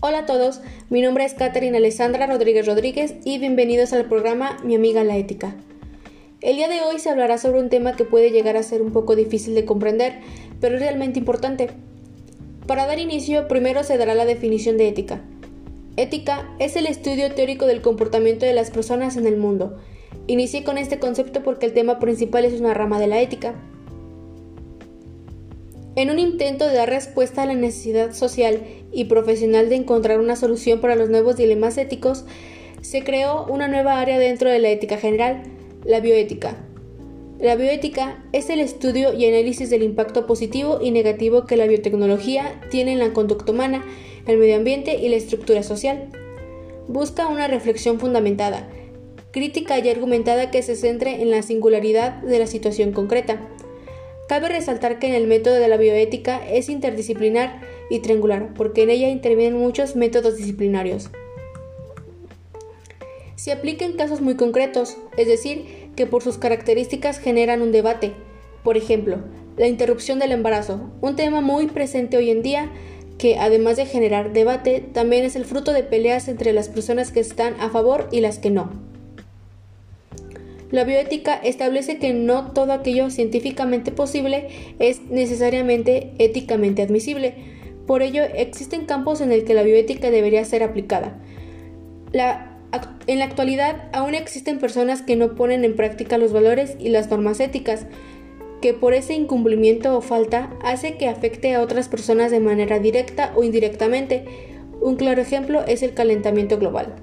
Hola a todos, mi nombre es Catherine Alessandra Rodríguez Rodríguez y bienvenidos al programa Mi amiga la ética. El día de hoy se hablará sobre un tema que puede llegar a ser un poco difícil de comprender, pero es realmente importante. Para dar inicio, primero se dará la definición de ética. Ética es el estudio teórico del comportamiento de las personas en el mundo. Inicié con este concepto porque el tema principal es una rama de la ética. En un intento de dar respuesta a la necesidad social y profesional de encontrar una solución para los nuevos dilemas éticos, se creó una nueva área dentro de la ética general, la bioética. La bioética es el estudio y análisis del impacto positivo y negativo que la biotecnología tiene en la conducta humana, el medio ambiente y la estructura social. Busca una reflexión fundamentada, crítica y argumentada que se centre en la singularidad de la situación concreta Cabe resaltar que en el método de la bioética es interdisciplinar y triangular, porque en ella intervienen muchos métodos disciplinarios. Se aplica en casos muy concretos, es decir, que por sus características generan un debate. Por ejemplo, la interrupción del embarazo, un tema muy presente hoy en día que además de generar debate, también es el fruto de peleas entre las personas que están a favor y las que no. La bioética establece que no todo aquello científicamente posible es necesariamente éticamente admisible. Por ello, existen campos en el que la bioética debería ser aplicada. en la actualidad, aún existen personas que no ponen en práctica los valores y las normas éticas, que por ese incumplimiento o falta hace que afecte a otras personas de manera directa o indirectamente. Un claro ejemplo es el calentamiento global.